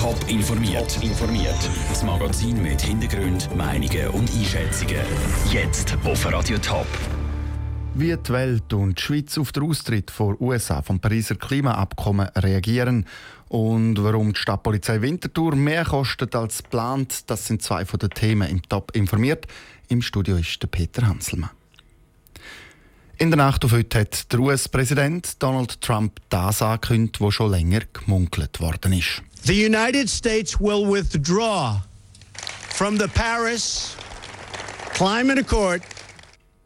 Top informiert. informiert. Das Magazin mit Hintergrund, Meinungen und Einschätzungen. Jetzt auf Radio Top. Wie die Welt und die Schweiz auf den Austritt vor USA vom Pariser Klimaabkommen reagieren und warum die Stadtpolizei Winterthur mehr kostet als geplant, das sind zwei von den Themen im Top informiert. Im Studio ist der Peter Hanselmann. In der Nacht auf heute hat der US-Präsident Donald Trump das angekündigt, was schon länger gemunkelt worden ist. The United States will withdraw from the Paris Climate Accord.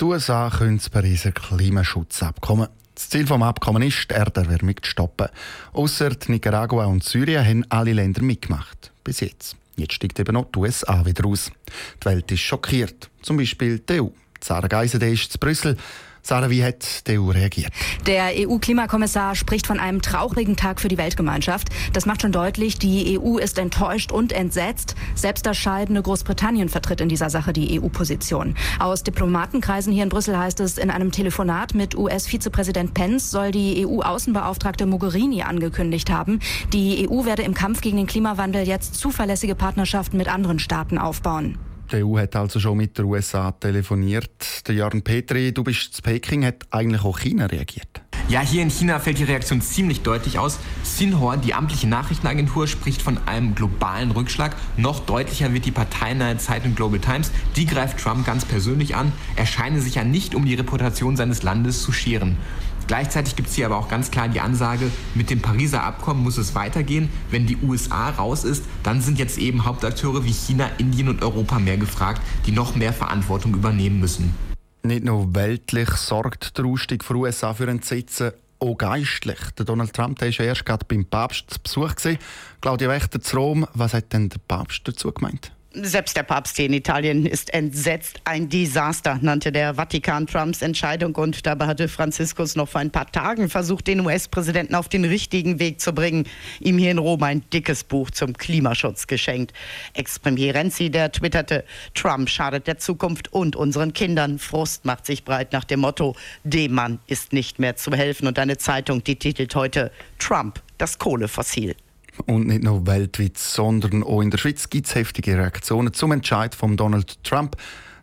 Die USA können das Pariser Klimaschutzabkommen. Das Ziel des Abkommens ist, die Erderwärmung zu stoppen. Ausser Nicaragua und Syrien haben alle Länder mitgemacht. Bis jetzt. Jetzt steigt eben noch die USA wieder aus. Die Welt ist schockiert. Zum Beispiel die EU. Sarah Geisende ist zu Brüssel. Sarah, wie hat die EU reagiert? Der EU-Klimakommissar spricht von einem traurigen Tag für die Weltgemeinschaft. Das macht schon deutlich, die EU ist enttäuscht und entsetzt. Selbst das scheidende Großbritannien vertritt in dieser Sache die EU-Position. Aus Diplomatenkreisen hier in Brüssel heißt es, in einem Telefonat mit US-Vizepräsident Pence soll die EU-Außenbeauftragte Mogherini angekündigt haben, die EU werde im Kampf gegen den Klimawandel jetzt zuverlässige Partnerschaften mit anderen Staaten aufbauen. Die EU hat also schon mit den USA telefoniert. Der Jörn Petri, du bist zu Peking, hat eigentlich auch China reagiert? Ja, hier in China fällt die Reaktion ziemlich deutlich aus. Xinhua, die amtliche Nachrichtenagentur, spricht von einem globalen Rückschlag. Noch deutlicher wird die parteinahe Zeitung Global Times. Die greift Trump ganz persönlich an. Er scheine sich ja nicht um die Reputation seines Landes zu scheren. Gleichzeitig gibt es hier aber auch ganz klar die Ansage, mit dem Pariser Abkommen muss es weitergehen. Wenn die USA raus ist, dann sind jetzt eben Hauptakteure wie China, Indien und Europa mehr gefragt, die noch mehr Verantwortung übernehmen müssen. Nicht nur weltlich sorgt der Ausstieg von USA für Entsetzen, auch geistlich. Der Donald Trump der ist ja erst gerade beim Papst zu Besuch. Gewesen. Claudia Wächter zu Rom, was hat denn der Papst dazu gemeint? Selbst der Papst in Italien ist entsetzt. Ein Desaster nannte der Vatikan Trumps Entscheidung und dabei hatte Franziskus noch vor ein paar Tagen versucht, den US-Präsidenten auf den richtigen Weg zu bringen. Ihm hier in Rom ein dickes Buch zum Klimaschutz geschenkt. Ex-Premier Renzi, der twitterte, Trump schadet der Zukunft und unseren Kindern. Frust macht sich breit nach dem Motto, dem Mann ist nicht mehr zu helfen. Und eine Zeitung, die titelt heute Trump, das Kohlefossil. Und nicht nur weltweit, sondern auch in der Schweiz gibt es heftige Reaktionen zum Entscheid von Donald Trump.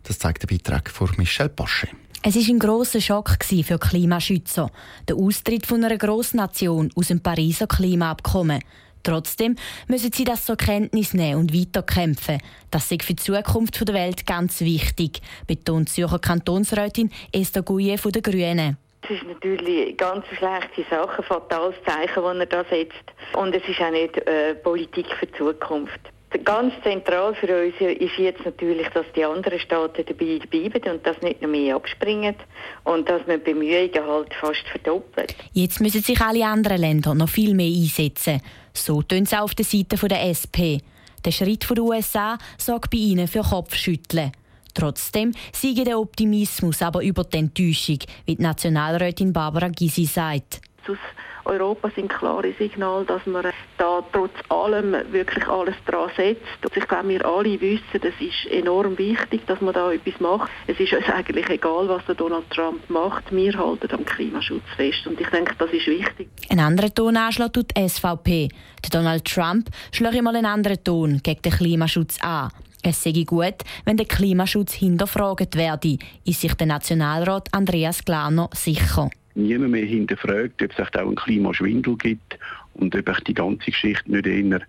Das zeigt der Beitrag von Michel Bosche. Es war ein grosser Schock für Klimaschützer. Der Austritt von einer Grossnation aus dem Pariser Klimaabkommen. Trotzdem müssen sie das zur Kenntnis nehmen und weiterkämpfen. Das ist für die Zukunft der Welt ganz wichtig, betont Zürcher Kantonsrätin Esther Gouillet von den Grünen. Es ist natürlich ganz schlechte Sache, fatales Zeichen, das er da setzt. Und es ist auch nicht äh, Politik für die Zukunft. Ganz zentral für uns ist jetzt natürlich, dass die anderen Staaten dabei bleiben und dass nicht noch mehr abspringen und dass man Bemühungen halt fast verdoppelt. Jetzt müssen sich alle anderen Länder noch viel mehr einsetzen. So tun sie auf der Seite der SP. Der Schritt der USA sorgt bei ihnen für Kopfschütteln. Trotzdem siege der Optimismus aber über die Enttäuschung, wie die Nationalrätin Barbara Gysi sagt. Aus Europa sind klare Signale, dass man da trotz allem wirklich alles dran setzt. Und ich glaube, wir alle wissen, es ist enorm wichtig, dass man da etwas macht. Es ist uns eigentlich egal, was der Donald Trump macht. Wir halten am Klimaschutz fest. Und ich denke, das ist wichtig. Ein anderer Tonanschlag tut die SVP. Der Donald Trump schlägt immer einen anderen Ton gegen den Klimaschutz an. Es sei gut, wenn der Klimaschutz hinterfragt werde, ist sich der Nationalrat Andreas Glaner sicher. Niemand mehr hinterfragt, ob es auch einen Klimaschwindel gibt und ob die ganze Geschichte nicht eher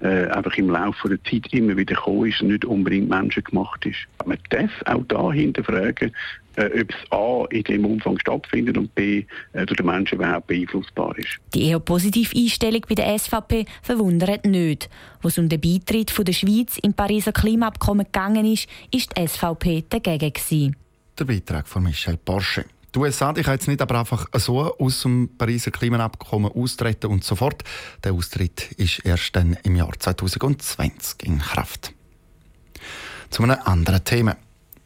äh, einfach im Laufe der Zeit immer wieder gekommen ist und nicht unbedingt menschengemacht ist. Man darf auch da hinterfragen, äh, ob es A in dem Umfang stattfindet und B äh, durch den Menschen überhaupt beeinflussbar ist. Die eher positive Einstellung bei der SVP verwundert nicht. Wo es um den Beitritt von der Schweiz im Pariser Klimaabkommen gegangen ist, ist die SVP dagegen gewesen. Der Beitrag von Michel Porsche. Die USA die kann jetzt nicht aber einfach so aus dem Pariser Klimaabkommen austreten und sofort. Der Austritt ist erst dann im Jahr 2020 in Kraft. Zu einem anderen Thema.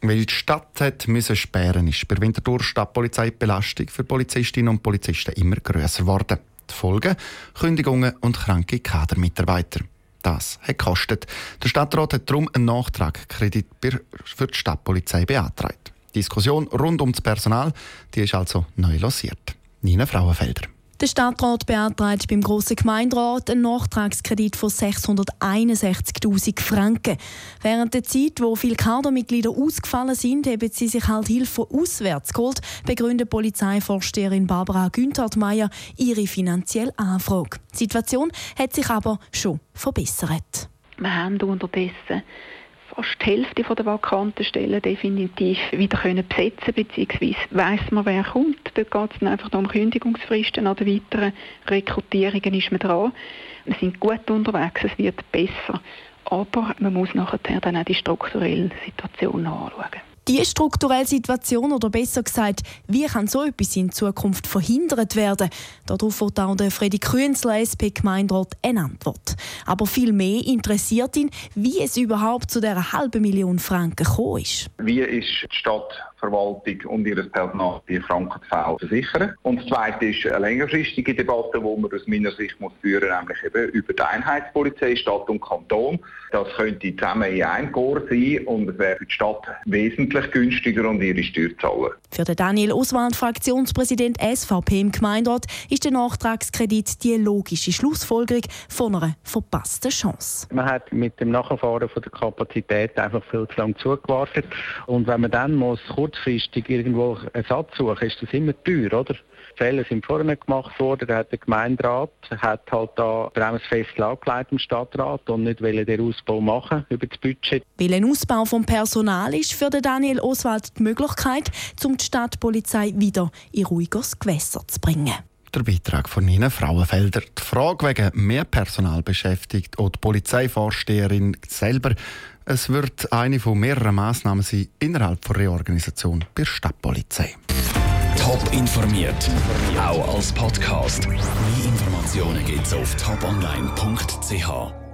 Weil die Stadt hat müssen sperren, ist bei Winterthur Stadtpolizei die Belastung für Polizistinnen und Polizisten immer größer geworden. Die Folgen? Kündigungen und kranke Kadermitarbeiter. Das hat gekostet. Der Stadtrat hat darum einen Nachtragskredit für die Stadtpolizei beantragt. Die Diskussion rund um das Personal die ist also neu lanciert. Nina Frauenfelder. Der Stadtrat beantragt beim Grossen Gemeinderat einen Nachtragskredit von 661.000 Franken. Während der Zeit, wo viele Kadermitglieder ausgefallen sind, haben sie sich halt Hilfe von auswärts geholt, begründet Polizeivorsteherin Barbara Günthard-Meyer ihre finanzielle Anfrage. Die Situation hat sich aber schon verbessert. Wir haben unterdessen fast die Hälfte der vakanten Stellen definitiv wieder können besetzen beziehungsweise weiss man, wer kommt. Dort geht es einfach um Kündigungsfristen. An den weiteren Rekrutierungen ist man dran. Wir sind gut unterwegs, es wird besser. Aber man muss nachher dann auch die strukturelle Situation anschauen. Die strukturelle Situation, oder besser gesagt, wie kann so etwas in Zukunft verhindert werden? Darauf wird auch der Freddy Künzler, SP-Gemeinderat, eine Antwort. Aber viel mehr interessiert ihn, wie es überhaupt zu dieser halben Million Franken gekommen ist. Wie ist die Stadtverwaltung und ihr Personal die Frankenfälle versichern? Und das Zweite ist eine längerfristige Debatte, die man aus meiner Sicht muss führen nämlich eben über die Einheitspolizei, Stadt und Kanton. Das könnte zusammen in einem Chor sein und es wäre für die Stadt wesentlich günstiger und ihre Steuerzahler. Für den Daniel Oswald, Fraktionspräsident SVP im Gemeinderat, ist der Nachtragskredit die logische Schlussfolgerung von einer verpassten Chance. Man hat mit dem Nachfahren von der Kapazität einfach viel zu lange zugewartet. Und wenn man dann muss kurzfristig irgendwo Ersatz suchen, ist das immer teuer, oder? Fälle sind vorne gemacht worden. Da hat der Gemeinderat hat halt da bremsfest angelegt im Stadtrat und nicht den Ausbau machen über das Budget. Weil ein Ausbau vom Personal ist für Daniel Oswald die Möglichkeit, um die Stadtpolizei wieder in ruhiges Gewässer zu bringen. Der Beitrag von Nina Frauenfelder. Die Frage wegen mehr Personal beschäftigt auch die Polizeivorsteherin selber. Es wird eine von mehreren Massnahmen sein innerhalb der Reorganisation bei der Stadtpolizei. Top informiert, auch als Podcast. Mehr Informationen gibt's auf toponline.ch.